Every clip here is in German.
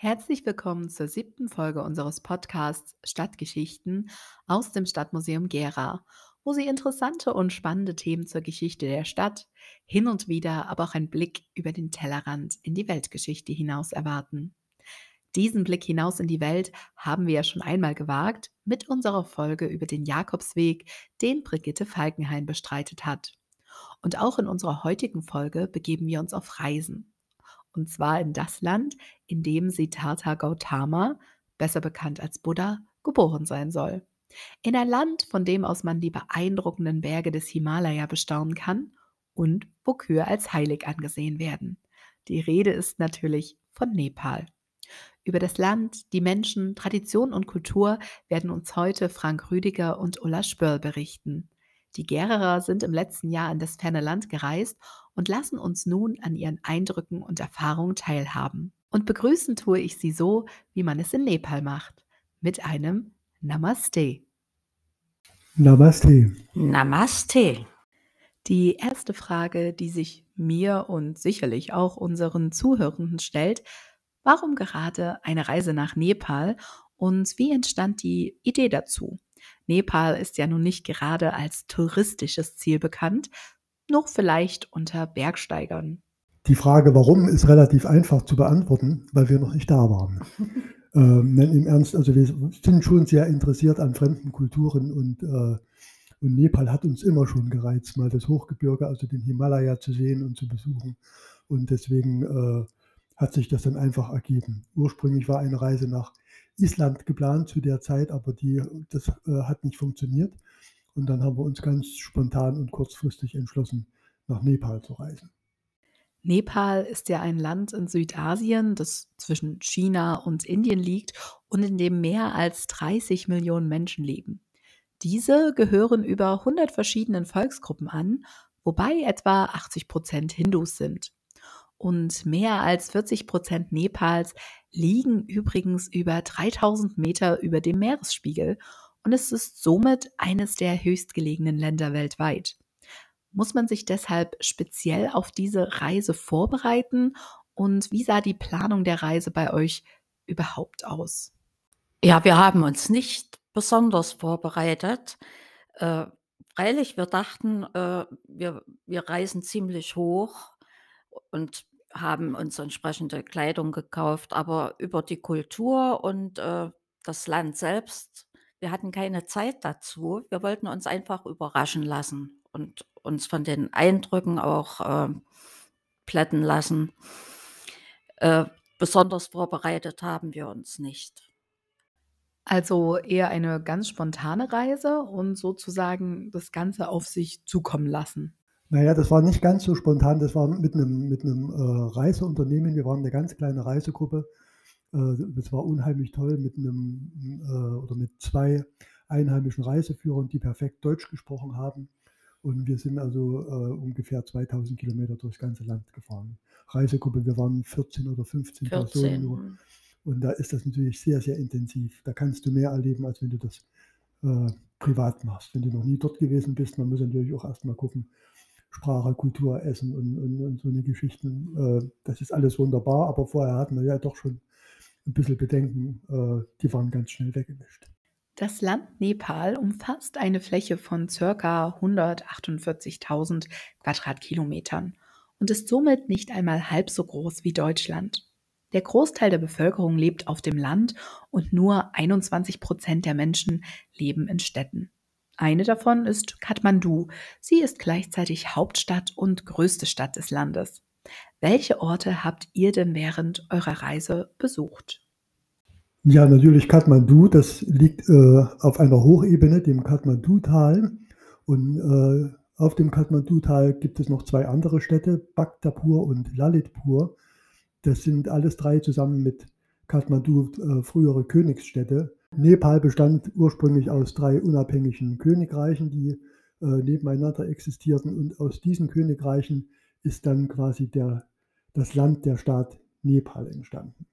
Herzlich willkommen zur siebten Folge unseres Podcasts Stadtgeschichten aus dem Stadtmuseum Gera, wo Sie interessante und spannende Themen zur Geschichte der Stadt, hin und wieder aber auch einen Blick über den Tellerrand in die Weltgeschichte hinaus erwarten. Diesen Blick hinaus in die Welt haben wir ja schon einmal gewagt mit unserer Folge über den Jakobsweg, den Brigitte Falkenhayn bestreitet hat. Und auch in unserer heutigen Folge begeben wir uns auf Reisen und zwar in das Land, in dem Siddhartha Gautama, besser bekannt als Buddha, geboren sein soll. In ein Land, von dem aus man die beeindruckenden Berge des Himalaya bestaunen kann und wo Kühe als heilig angesehen werden. Die Rede ist natürlich von Nepal. Über das Land, die Menschen, Tradition und Kultur werden uns heute Frank Rüdiger und Ulla Spörl berichten. Die Gererer sind im letzten Jahr in das ferne Land gereist und lassen uns nun an ihren Eindrücken und Erfahrungen teilhaben. Und begrüßen tue ich sie so, wie man es in Nepal macht, mit einem Namaste. Namaste. Namaste. Die erste Frage, die sich mir und sicherlich auch unseren Zuhörenden stellt, warum gerade eine Reise nach Nepal und wie entstand die Idee dazu? Nepal ist ja nun nicht gerade als touristisches Ziel bekannt, noch vielleicht unter Bergsteigern. Die Frage, warum, ist relativ einfach zu beantworten, weil wir noch nicht da waren. ähm, Im Ernst, also wir sind schon sehr interessiert an fremden Kulturen und, äh, und Nepal hat uns immer schon gereizt, mal das Hochgebirge, also den Himalaya zu sehen und zu besuchen. Und deswegen äh, hat sich das dann einfach ergeben. Ursprünglich war eine Reise nach Island geplant zu der Zeit, aber die, das äh, hat nicht funktioniert. Und dann haben wir uns ganz spontan und kurzfristig entschlossen, nach Nepal zu reisen. Nepal ist ja ein Land in Südasien, das zwischen China und Indien liegt und in dem mehr als 30 Millionen Menschen leben. Diese gehören über 100 verschiedenen Volksgruppen an, wobei etwa 80 Prozent Hindus sind. Und mehr als 40 Prozent Nepals liegen übrigens über 3000 Meter über dem Meeresspiegel und es ist somit eines der höchstgelegenen Länder weltweit. Muss man sich deshalb speziell auf diese Reise vorbereiten und wie sah die Planung der Reise bei euch überhaupt aus? Ja, wir haben uns nicht besonders vorbereitet. Äh, freilich, wir dachten, äh, wir, wir reisen ziemlich hoch und haben uns entsprechende Kleidung gekauft, aber über die Kultur und äh, das Land selbst wir hatten keine Zeit dazu. Wir wollten uns einfach überraschen lassen und uns von den Eindrücken auch äh, plätten lassen. Äh, besonders vorbereitet haben wir uns nicht. Also eher eine ganz spontane Reise und sozusagen das Ganze auf sich zukommen lassen. Naja, das war nicht ganz so spontan. Das war mit einem, mit einem äh, Reiseunternehmen. Wir waren eine ganz kleine Reisegruppe das äh, war unheimlich toll mit einem äh, oder mit zwei einheimischen Reiseführern, die perfekt Deutsch gesprochen haben. Und wir sind also äh, ungefähr 2000 Kilometer durchs ganze Land gefahren. Reisegruppe, wir waren 14 oder 15 14. Personen nur. Hm. Und da ist das natürlich sehr, sehr intensiv. Da kannst du mehr erleben, als wenn du das äh, privat machst. Wenn du noch nie dort gewesen bist, man muss natürlich auch erstmal gucken, Sprache, Kultur, Essen und, und, und so eine Geschichten. Äh, das ist alles wunderbar, aber vorher hatten wir ja doch schon ein bisschen Bedenken, äh, die waren ganz schnell weggewischt. Das Land Nepal umfasst eine Fläche von ca. 148.000 Quadratkilometern und ist somit nicht einmal halb so groß wie Deutschland. Der Großteil der Bevölkerung lebt auf dem Land und nur 21 Prozent der Menschen leben in Städten. Eine davon ist Kathmandu. Sie ist gleichzeitig Hauptstadt und größte Stadt des Landes. Welche Orte habt ihr denn während eurer Reise besucht? Ja, natürlich Kathmandu. Das liegt äh, auf einer Hochebene, dem Kathmandu-Tal. Und äh, auf dem Kathmandu-Tal gibt es noch zwei andere Städte, Bhaktapur und Lalitpur. Das sind alles drei zusammen mit Kathmandu äh, frühere Königsstädte. Nepal bestand ursprünglich aus drei unabhängigen Königreichen, die äh, nebeneinander existierten. Und aus diesen Königreichen ist dann quasi der, das Land, der Staat Nepal entstanden.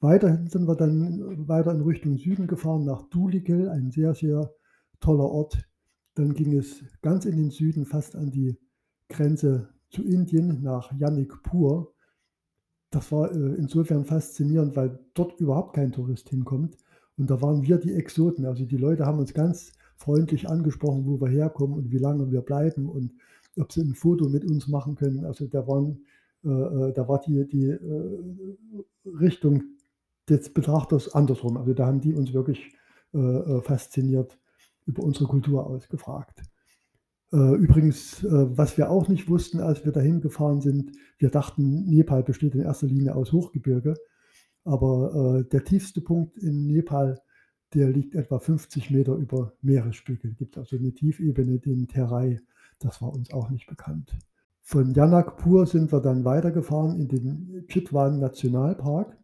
Weiterhin sind wir dann weiter in Richtung Süden gefahren, nach Duligel, ein sehr, sehr toller Ort. Dann ging es ganz in den Süden, fast an die Grenze zu Indien, nach Yannikpur. das war, äh, insofern faszinierend, weil dort überhaupt kein Tourist hinkommt. Und da waren wir die Exoten. Also, die Leute haben uns ganz freundlich angesprochen, wo wir herkommen und wie lange wir bleiben und ob sie 'n Foto mit uns machen können. Also, da waren äh, äh, da war die die, äh, Richtung des Betrachters andersrum. Also, da haben die uns wirklich, äh, äh, fasziniert über unsere Kultur ausgefragt. Äh, übrigens, was wir auch nicht wussten, als wir dahin gefahren sind, wir dachten, Nepal besteht in erster Linie aus Hochgebirge, aber, äh, der tiefste Punkt in Nepal, der liegt etwa 50 Meter über Meeresspiegel. Gibt also 'ne Tiefebene, den Terai. Das war uns auch nicht bekannt. Von Janakpur sind wir dann weitergefahren in den Chitwan Nationalpark.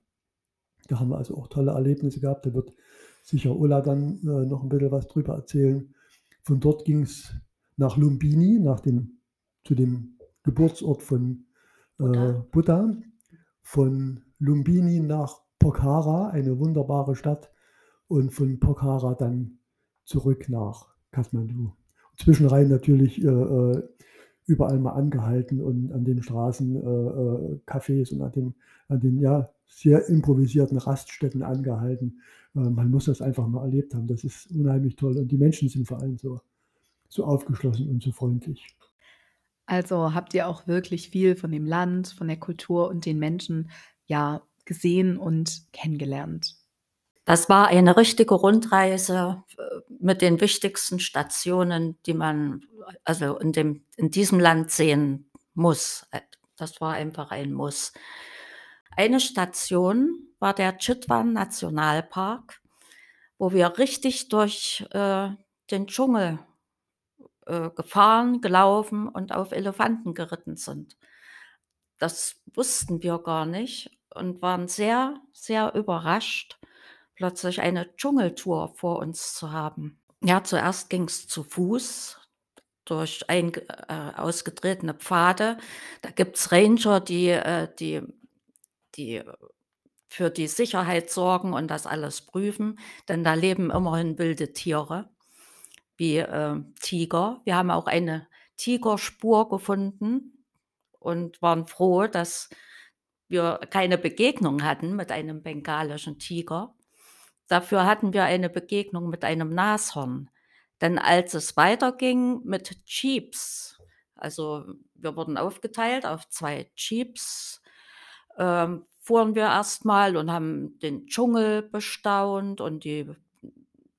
Da haben wir also auch tolle Erlebnisse gehabt. Da wird sicher Ulla dann, äh, noch 'n bisschen was drüber erzählen. Von dort ging's nach Lumbini, nach dem zu dem Geburtsort von, äh, Buddha. Buddha. Von Lumbini nach Pokhara, eine wunderbare Stadt, und von Pokhara dann zurück nach Kathmandu. Zwischenrein natürlich, äh, äh, überall mal angehalten und an den Straßen, äh, äh, Cafés und an den an den, ja, sehr improvisierten Raststätten angehalten. Äh, man muss das einfach mal erlebt haben. Das ist unheimlich toll und die Menschen sind vor allem so so aufgeschlossen und so freundlich. Also, habt ihr auch wirklich viel von dem Land, von der Kultur und den Menschen, ja, gesehen und kennengelernt? Das war eine richtige Rundreise, äh, mit den wichtigsten Stationen, die man also in dem in diesem Land sehen muss. Das war einfach ein Muss. Eine Station war der Chitwan Nationalpark, wo wir richtig durch, äh, den Dschungel, äh, gefahren, gelaufen und auf Elefanten geritten sind. Das wussten wir gar nicht und waren sehr, sehr überrascht, plötzlich eine Dschungeltour vor uns zu haben. Ja, zuerst ging's zu Fuß durch einge äh, ausgetretene Pfade. Da gibt's Ranger, die, äh, die die für die Sicherheit sorgen und das alles prüfen, denn da leben immerhin wilde Tiere wie, äh, Tiger. Wir haben auch eine Tigerspur gefunden und waren froh, dass wir keine Begegnung hatten mit einem bengalischen Tiger. Dafür hatten wir eine Begegnung mit einem Nashorn. Denn als es weiterging mit Jeeps also, wir wurden aufgeteilt auf 2 Jeeps, ähm, fuhren wir erst mal und haben den Dschungel bestaunt und die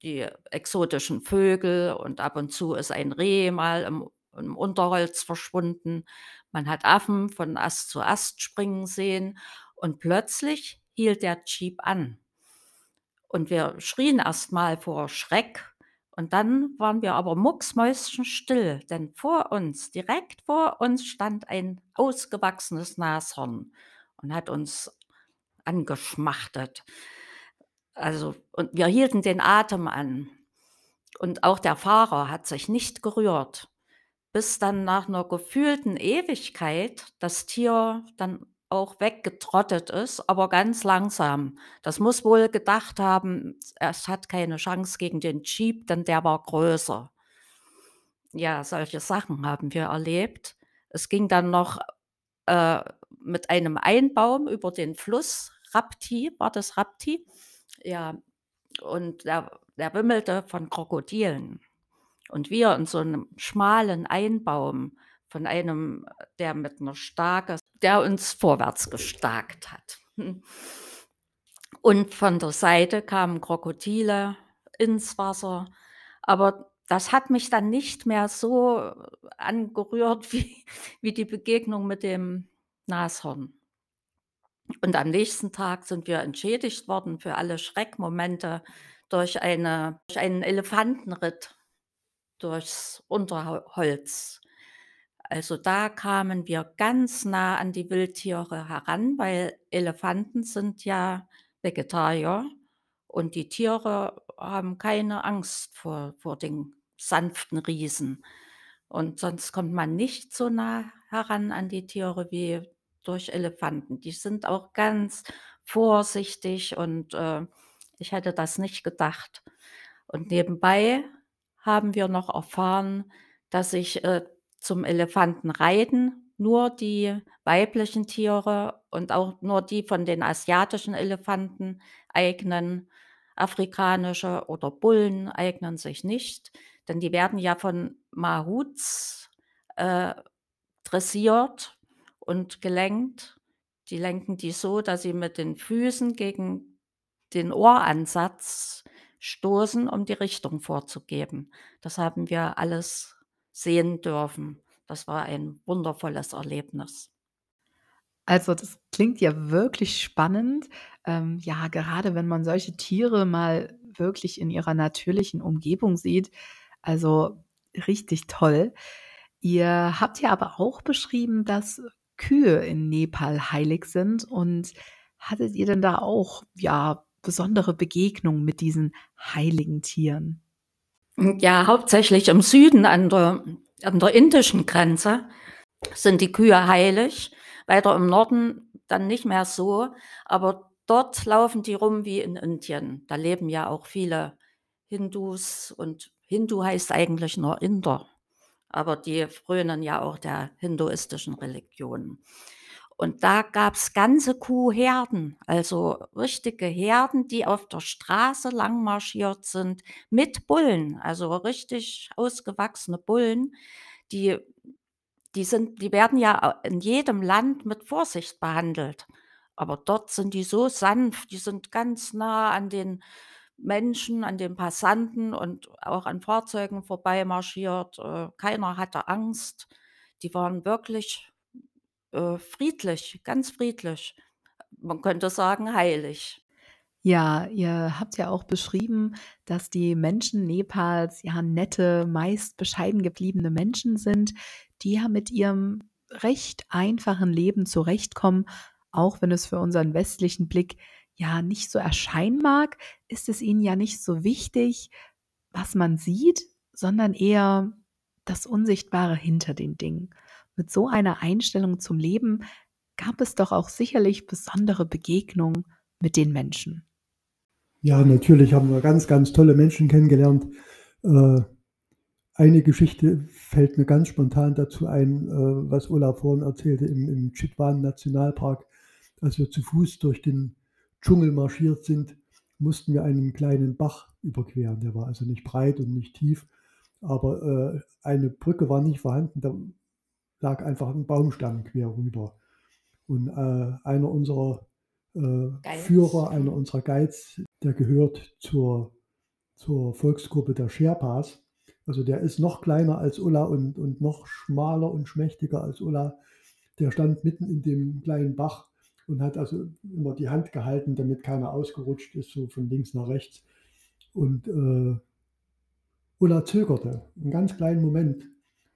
die exotischen Vögel und ab und zu ist ein Reh mal im im Unterholz verschwunden. Man hat Affen von Ast zu Ast springen sehen und plötzlich hielt der Jeep an. Und wir schrien erst mal vor Schreck und dann waren wir aber mucksmäuschenstill, denn vor uns, direkt vor uns stand ein ausgewachsenes Nashorn und hat uns angeschmachtet. Also und wir hielten den Atem an. Und auch der Fahrer hat sich nicht gerührt, bis dann nach 'ner gefühlten Ewigkeit das Tier dann auch weggetrottet ist, aber ganz langsam. Das muss wohl gedacht haben, es hat keine Chance gegen den Jeep, denn der war größer. Ja, solche Sachen haben wir erlebt. Es ging dann noch, äh, mit einem Einbaum über den Fluss Rapti. War das Rapti? Ja, und der der wimmelte von Krokodilen. Und wir in so 'nem schmalen Einbaum von einem, der mit 'ner Stake der uns vorwärts gestakt hat. Und von der Seite kamen Krokodile ins Wasser, aber das hat mich dann nicht mehr so angerührt wie wie die Begegnung mit dem Nashorn. Und am nächsten Tag sind wir entschädigt worden für alle Schreckmomente durch eine durch einen Elefantenritt durchs Unterholz. Also, da kamen wir ganz nah an die Wildtiere heran, weil Elefanten sind ja Vegetarier und die Tiere haben keine Angst vor vor den sanften Riesen. Und sonst kommt man nicht so nah heran an die Tiere wie durch Elefanten. Die sind auch ganz vorsichtig und, äh, ich hätte das nicht gedacht. Und nebenbei haben wir noch erfahren, dass ich, äh, zum Elefantenreiten nur die weiblichen Tiere und auch nur die von den asiatischen Elefanten eignen. Afrikanische oder Bullen eignen sich nicht, denn die werden ja von Mahuts äh, dressiert und gelenkt. Die lenken die so, dass sie mit den Füßen gegen den Ohransatz stoßen, um die Richtung vorzugeben. Das haben wir alles sehen dürfen. Das war ein wundervolles Erlebnis. Also, das klingt ja wirklich spannend. Ähm, ja, gerade wenn man solche Tiere mal wirklich in ihrer natürlichen Umgebung sieht. Also, richtig toll. Ihr habt ja aber auch beschrieben, dass Kühe in Nepal heilig sind und hattet ihr denn da auch, ja, besondere Begegnungen mit diesen heiligen Tieren? Ja, hauptsächlich im Süden an der an der indischen Grenze sind die Kühe heilig, weiter im Norden dann nicht mehr so, aber dort laufen die rum wie in Indien. Da leben ja auch viele Hindus und Hindu heißt eigentlich nur Inder, aber die frönen ja auch der hinduistischen Religion. Und da gab's ganze Kuhherden, also richtige Herden, die auf der Straße lang marschiert sind mit Bullen, also richtig ausgewachsene Bullen, die die sind die werden ja in jedem Land mit Vorsicht behandelt. Aber dort sind die so sanft, die sind ganz nah an den Menschen, an den Passanten und auch an Fahrzeugen vorbeimarschiert. Äh, keiner hatte Angst. Die waren wirklich äh, friedlich, ganz friedlich. Man könnte sagen, heilig. Ja, ihr habt ja auch beschrieben, dass die Menschen Nepals ja nette, meist bescheiden gebliebene Menschen sind, die ja mit ihrem recht einfachen Leben zurechtkommen, auch wenn es für unseren westlichen Blick ja nicht so erscheinen mag, ist es ihnen ja nicht so wichtig, was man sieht, sondern eher das Unsichtbare hinter den Dingen. Mit so einer Einstellung zum Leben gab es doch auch sicherlich besondere Begegnungen mit den Menschen. Ja, natürlich haben wir ganz, ganz tolle Menschen kennengelernt. Äh, eine Geschichte fällt mir ganz spontan dazu ein, äh, was Olaf vorhin erzählte im, im Chitwan Nationalpark. Als wir zu Fuß durch den Dschungel marschiert sind, mussten wir einen kleinen Bach überqueren. Der war also nicht breit und nicht tief, aber äh, eine Brücke war nicht vorhanden. Lag einfach ein Baumstamm quer rüber. Und äh, einer unserer äh, Führer, einer unserer Guides, der gehört zur, zur Volksgruppe der Sherpas. Also der ist noch kleiner als Ulla und, und noch schmaler und schmächtiger als Ulla. Der stand mitten in dem kleinen Bach und hat also immer die Hand gehalten, damit keiner ausgerutscht ist, so von links nach rechts. Und äh, Ulla zögerte einen ganz kleinen Moment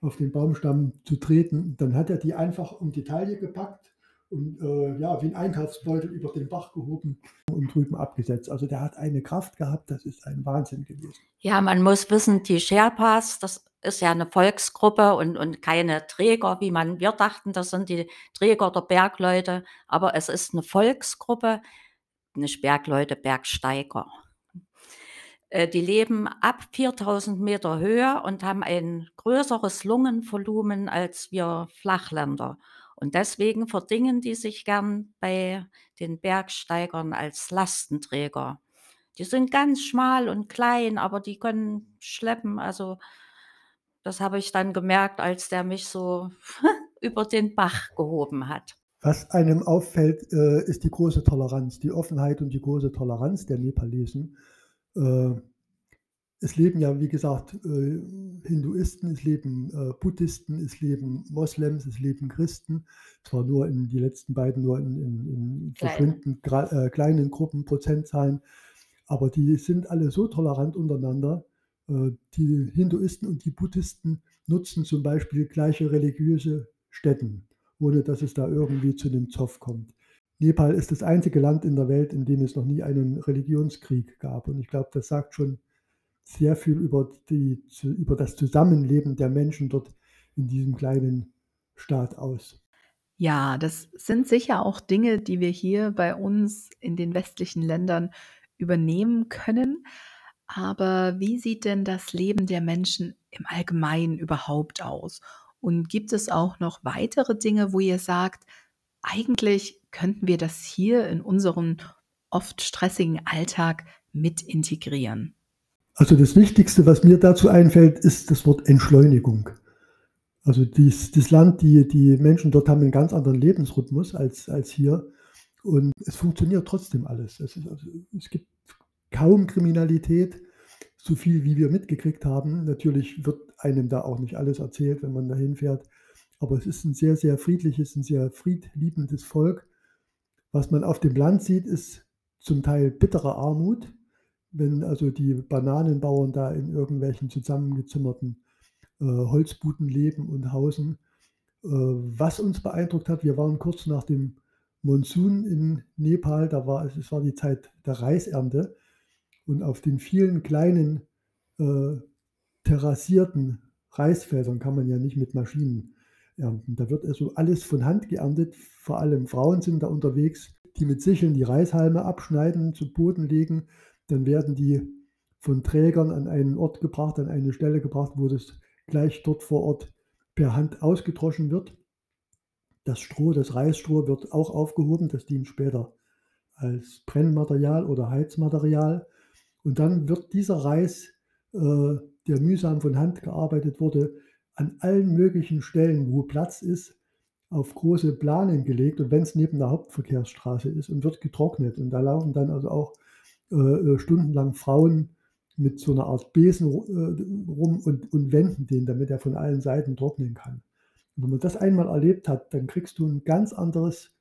auf den Baumstamm zu treten. Dann hat er die einfach um die Taille gepackt und äh, ja, wie ein Einkaufsbeutel über den Bach gehoben und drüben abgesetzt. Also der hat eine Kraft gehabt, das ist ein Wahnsinn gewesen. Ja, man muss wissen, die Sherpas, das ist ja eine Volksgruppe und, und keine Träger, wie man, wir dachten, das sind die Träger der Bergleute, aber es ist eine Volksgruppe, nicht Bergleute, Bergsteiger. Äh, die leben ab 4000 Meter Höhe und haben ein größeres Lungenvolumen als wir Flachländer. Und deswegen verdingen die sich gern bei den Bergsteigern als Lastenträger. Die sind ganz schmal und klein, aber die können schleppen. Also das habe ich dann gemerkt, als der mich so über den Bach gehoben hat. Was einem auffällt, äh, ist die große Toleranz, die Offenheit und die große Toleranz der Nepalesen. Äh, es leben ja, wie gesagt, äh, Hinduisten, es leben äh, Buddhisten, es leben Moslems, es leben Christen. Zwar nur in die letzten beiden nur in, in, in verschwindend äh, kleinen Gruppen, Prozentzahlen, aber die sind alle so tolerant untereinander. Die Hinduisten und die Buddhisten nutzen zum Beispiel gleiche religiöse Stätten, ohne dass es da irgendwie zu einem Zoff kommt. Nepal ist das einzige Land in der Welt, in dem es noch nie einen Religionskrieg gab. Und ich glaube, das sagt schon sehr viel über, die, über das Zusammenleben der Menschen dort in diesem kleinen Staat aus. Ja, das sind sicher auch Dinge, die wir hier bei uns in den westlichen Ländern übernehmen können. Aber wie sieht denn das Leben der Menschen im Allgemeinen überhaupt aus? Und gibt es auch noch weitere Dinge, wo ihr sagt, eigentlich könnten wir das hier in unseren oft stressigen Alltag mit integrieren? Also das Wichtigste, was mir dazu einfällt, ist das Wort Entschleunigung. Also dies, das Land, die, die Menschen dort haben einen ganz anderen Lebensrhythmus als, als hier. Und es funktioniert trotzdem alles. Es, ist, also, es gibt kaum Kriminalität, so viel wie wir mitgekriegt haben. Natürlich wird einem da auch nicht alles erzählt, wenn man da hinfährt. Aber es ist ein sehr, sehr friedliches, ein sehr friedliebendes Volk. Was man auf dem Land sieht, ist zum Teil bittere Armut, wenn also die Bananenbauern da in irgendwelchen zusammengezimmerten äh, Holzbuden leben und hausen. Äh, was uns beeindruckt hat, wir waren kurz nach dem Monsun in Nepal, da war es, war die Zeit der Reisernte und auf den vielen kleinen äh, terrassierten Reisfeldern kann man ja nicht mit Maschinen ernten. Da wird also alles von Hand geerntet, vor allem Frauen sind da unterwegs, die mit Sicheln die Reishalme abschneiden, zu Boden legen, dann werden die von Trägern an einen Ort gebracht, an eine Stelle gebracht, wo das gleich dort vor Ort per Hand ausgedroschen wird. Das Stroh, das Reisstroh wird auch aufgehoben, das dient später als Brennmaterial oder Heizmaterial. Und dann wird dieser Reis, äh, der mühsam von Hand gearbeitet wurde, an allen möglichen Stellen, wo Platz ist, auf große Planen gelegt und wenn es neben der Hauptverkehrsstraße ist und wird getrocknet. Und da laufen dann also auch äh, äh stundenlang Frauen mit so einer Art Besen äh, rum und, und wenden den, damit er von allen Seiten trocknen kann. Und wenn man das einmal erlebt hat, dann kriegst du ein ganz anderes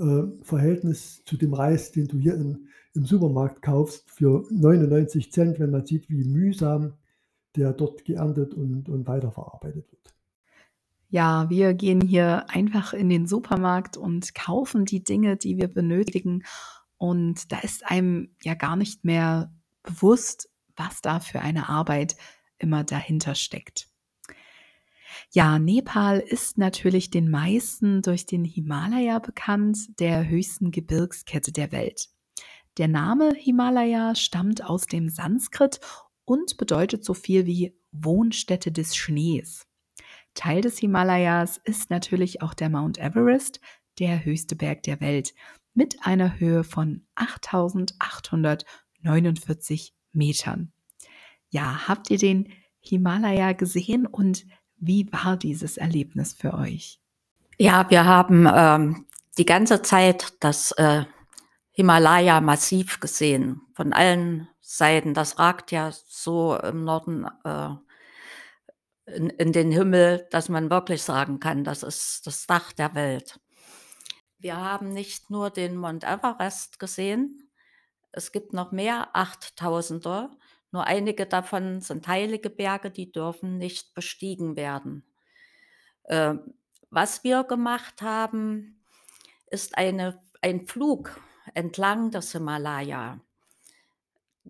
äh, Verhältnis zu dem Reis, den du hier in, im Supermarkt kaufst für 99 Cent, wenn man sieht, wie mühsam der dort geerntet und, und weiterverarbeitet wird. Ja, wir gehen hier einfach in den Supermarkt und kaufen die Dinge, die wir benötigen. Und da ist einem ja gar nicht mehr bewusst, was da für eine Arbeit immer dahinter steckt. Ja, Nepal ist natürlich den meisten durch den Himalaya bekannt, der höchsten Gebirgskette der Welt. Der Name Himalaya stammt aus dem Sanskrit und bedeutet so viel wie Wohnstätte des Schnees. Teil des Himalayas ist natürlich auch der Mount Everest, der höchste Berg der Welt, mit einer Höhe von 8849 Metern. Ja, habt ihr den Himalaya gesehen und wie war dieses Erlebnis für euch? Ja, wir haben ähm, die ganze Zeit das äh, Himalaya massiv gesehen, von allen Seiten. Das ragt ja so im Norden äh, in, in den Himmel, dass man wirklich sagen kann, das ist das Dach der Welt. Wir haben nicht nur den Mount Everest gesehen, es gibt noch mehr Achttausender. Nur einige davon sind heilige Berge, die dürfen nicht bestiegen werden. Äh, was wir gemacht haben, ist eine, ein Flug entlang des Himalaya.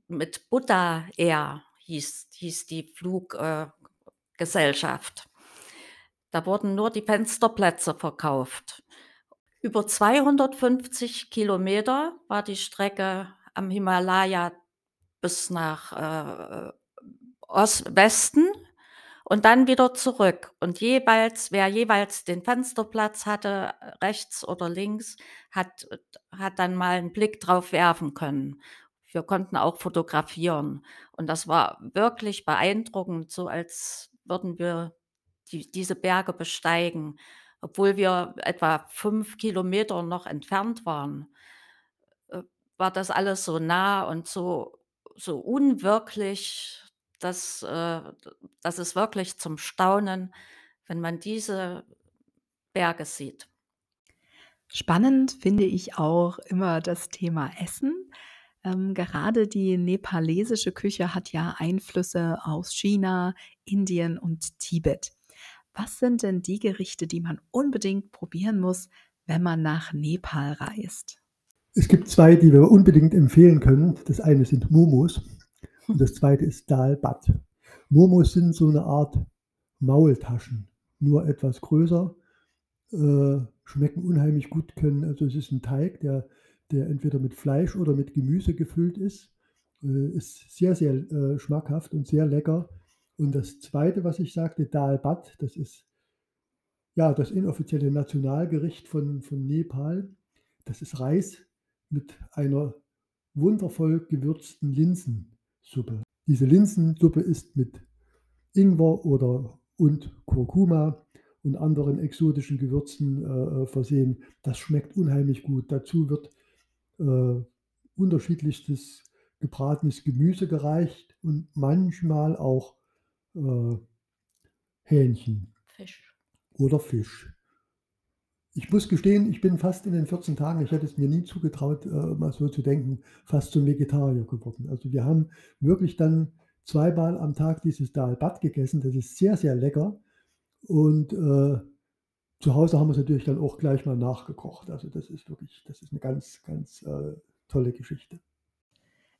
Mit Buddha Air hieß, hieß die Fluggesellschaft. Äh, da wurden nur die Fensterplätze verkauft. Über 250 Kilometer war die Strecke am Himalaya bis nach äh, Ost Westen und dann wieder zurück. Und jeweils, wer jeweils den Fensterplatz hatte, rechts oder links, hat, hat dann mal einen Blick drauf werfen können. Wir konnten auch fotografieren. Und das war wirklich beeindruckend, so als würden wir die, diese Berge besteigen, obwohl wir etwa fünf Kilometer noch entfernt waren war das alles so nah und so so unwirklich, dass äh, dass es wirklich zum Staunen, wenn man diese Berge sieht. Spannend finde ich auch immer das Thema Essen. Ähm, gerade die nepalesische Küche hat ja Einflüsse aus China, Indien und Tibet. Was sind denn die Gerichte, die man unbedingt probieren muss, wenn man nach Nepal reist? Es gibt zwei, die wir unbedingt empfehlen können. Das eine sind Momos und das zweite ist Dal Bat. Momos sind so eine Art Maultaschen, nur etwas größer, äh, schmecken unheimlich gut, können, also es ist ein Teig, der, der entweder mit Fleisch oder mit Gemüse gefüllt ist, äh, ist sehr, sehr äh, schmackhaft und sehr lecker. Und das zweite, was ich sagte, Dal Bat, das ist Ja, das inoffizielle Nationalgericht von von Nepal, das ist Reis mit einer wundervoll gewürzten Linsensuppe. Diese Linsensuppe ist mit Ingwer oder und Kurkuma und anderen exotischen Gewürzen, äh, äh, versehen. Das schmeckt unheimlich gut. Dazu wird, äh, unterschiedlichstes gebratenes Gemüse gereicht und manchmal auch, äh, Hähnchen Fisch. oder Fisch. Ich muss gestehen, ich bin fast in den 14 Tagen ich hätte es mir nie zugetraut, äh, mal so zu denken, fast zum Vegetarier geworden. Also, wir haben wirklich dann zweimal am Tag dieses Dal Bhat gegessen. Das ist sehr, sehr lecker und, äh, zu Hause haben wir's natürlich dann auch gleich mal nachgekocht. Also, das ist wirklich das ist 'ne ganz, ganz, äh, tolle Geschichte.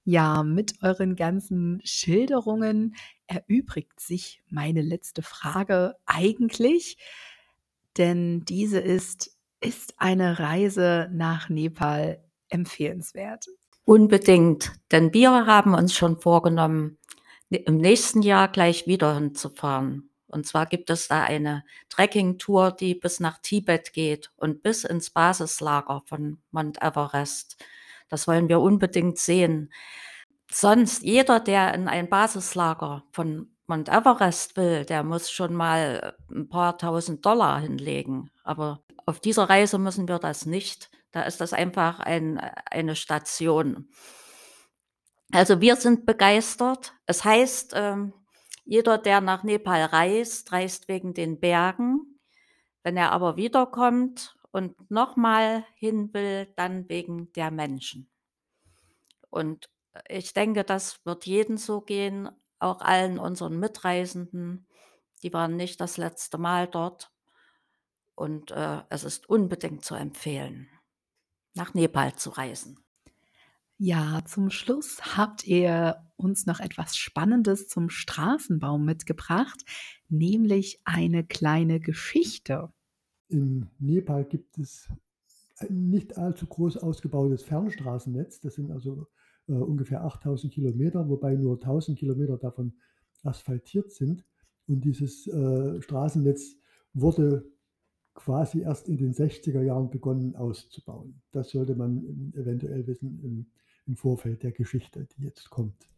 Ja, mit euren ganzen Schilderungen erübrigt sich meine letzte Frage eigentlich, denn diese ist: Ist eine Reise nach Nepal empfehlenswert? Unbedingt, denn wir haben uns schon vorgenommen, im nächsten Jahr gleich wieder hinzufahren. Und zwar gibt es da eine Trekkingtour, die bis nach Tibet geht und bis ins Basislager von Mount Everest. Das wollen wir unbedingt sehen. Sonst jeder, der in ein Basislager von Mount Everest will, der muss schon mal 'n paar Tausend Dollar hinlegen. Aber auf dieser Reise müssen wir das nicht. Da ist das einfach ein eine Station. Also, wir sind begeistert. Es heißt, ähm, jeder, der nach Nepal reist, reist wegen den Bergen. Wenn er aber wiederkommt und noch mal hin will, dann wegen der Menschen. Und, ich denke, das wird jedem so gehen, auch allen unseren Mitreisenden. Die waren nicht das letzte Mal dort. Und, äh, es ist unbedingt zu empfehlen, nach Nepal zu reisen. Ja, zum Schluss habt ihr uns noch etwas Spannendes zum Straßenbau mitgebracht, nämlich eine kleine Geschichte. In Nepal gibt es ein nicht allzu groß ausgebautes Fernstraßennetz. Das sind also, äh, ungefähr 8.000 Kilometer, wobei nur 1.000 Kilometer davon asphaltiert sind. Und dieses, äh, Straßennetz wurde quasi erst in den 60er Jahren begonnen auszubauen. Das sollte man, hm, eventuell wissen im im Vorfeld der Geschichte, die jetzt kommt.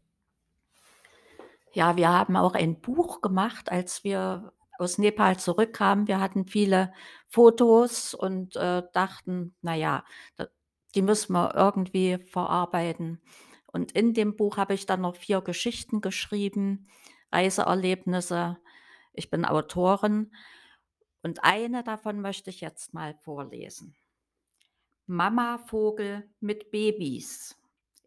Ja, wir haben auch ein Buch gemacht, als wir aus Nepal zurückkamen. Wir hatten viele Fotos und, äh, dachten: „Na ja, d die müssen wir irgendwie verarbeiten.“ Und in dem Buch habe ich dann noch 4 Geschichten geschrieben, Reiseerlebnisse. Ich bin Autorin und eine davon möchte ich jetzt mal vorlesen. Mama Vogel mit Babys.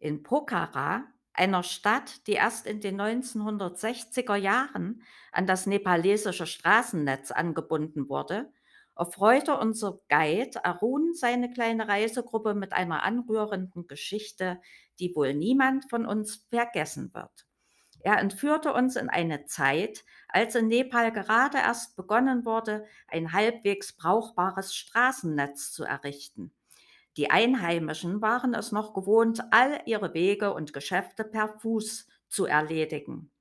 In Pokhara, einer Stadt, die erst in den 1960er Jahren an das nepalesische Straßennetz angebunden wurde, erfreute unser Guide Arun seine kleine Reisegruppe mit einer anrührenden Geschichte, die wohl niemand von uns vergessen wird. Er entführte uns in eine Zeit, als in Nepal gerade erst begonnen wurde, ein halbwegs brauchbares Straßennetz zu errichten. Die Einheimischen waren es noch gewohnt, all ihre Wege und Geschäfte per Fuß zu erledigen.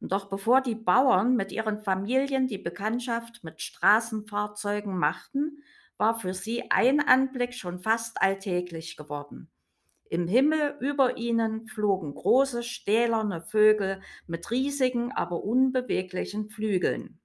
Doch bevor die Bauern mit ihren Familien die Bekanntschaft mit Straßenfahrzeugen machten, war für sie ein Anblick schon fast alltäglich geworden. Im Himmel über ihnen flogen große stählerne Vögel mit riesigen, aber unbeweglichen Flügeln.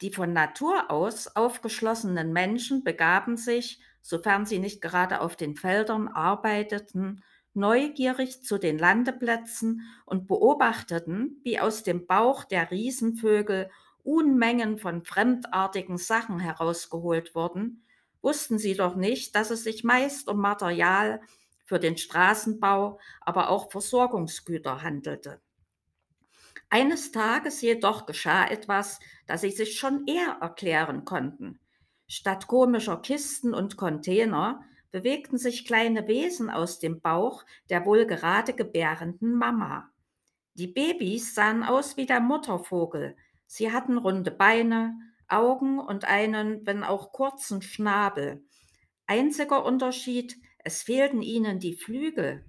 Die von Natur aus aufgeschlossenen Menschen begaben sich, sofern sie nicht gerade auf den Feldern arbeiteten, neugierig zu den Landeplätzen und beobachteten, wie aus dem Bauch der Riesenvögel Unmengen von fremdartigen Sachen herausgeholt wurden, wussten sie doch nicht, dass es sich meist um Material für den Straßenbau, aber auch Versorgungsgüter handelte. Eines Tages jedoch geschah etwas, das sie sich schon eher erklären konnten. Statt komischer Kisten und Container bewegten sich kleine Wesen aus dem Bauch der wohl gerade gebärenden Mama. Die Babys sahen aus wie der Muttervogel. Sie hatten runde Beine, Augen und einen, wenn auch kurzen Schnabel. Einziger Unterschied, es fehlten ihnen die Flügel.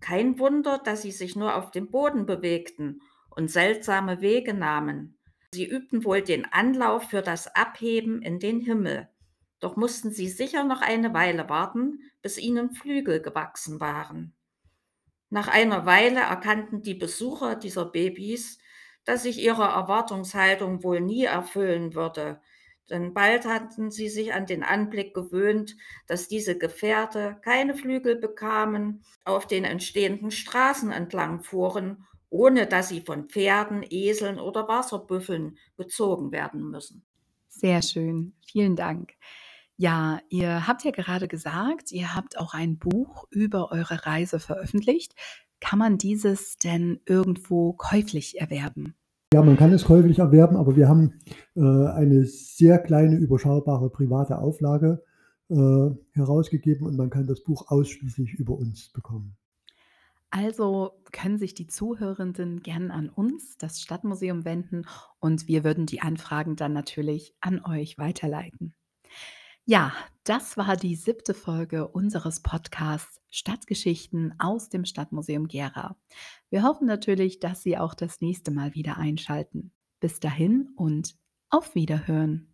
Kein Wunder, dass sie sich nur auf dem Boden bewegten und seltsame Wege nahmen. Sie übten wohl den Anlauf für das Abheben in den Himmel, doch mussten sie sicher noch eine Weile warten, bis ihnen Flügel gewachsen waren. Nach einer Weile erkannten die Besucher dieser Babys, dass sich ihre Erwartungshaltung wohl nie erfüllen würde, denn bald hatten sie sich an den Anblick gewöhnt, dass diese Gefährte keine Flügel bekamen, auf den entstehenden Straßen entlang fuhren, ohne dass sie von Pferden, Eseln oder Wasserbüffeln gezogen werden müssen. Sehr schön, vielen Dank. Ja, ihr habt ja gerade gesagt, ihr habt auch ein Buch über eure Reise veröffentlicht. Kann man dieses denn irgendwo käuflich erwerben? Ja, man kann es käuflich erwerben, aber wir haben äh, eine sehr kleine, überschaubare private Auflage äh, herausgegeben und man kann das Buch ausschließlich über uns bekommen. Also können sich die Zuhörenden gern an uns, das Stadtmuseum, wenden und wir würden die Anfragen dann natürlich an euch weiterleiten. Ja, das war die siebte Folge unseres Podcasts Stadtgeschichten aus dem Stadtmuseum Gera. Wir hoffen natürlich, dass Sie auch das nächste Mal wieder einschalten. Bis dahin und auf Wiederhören.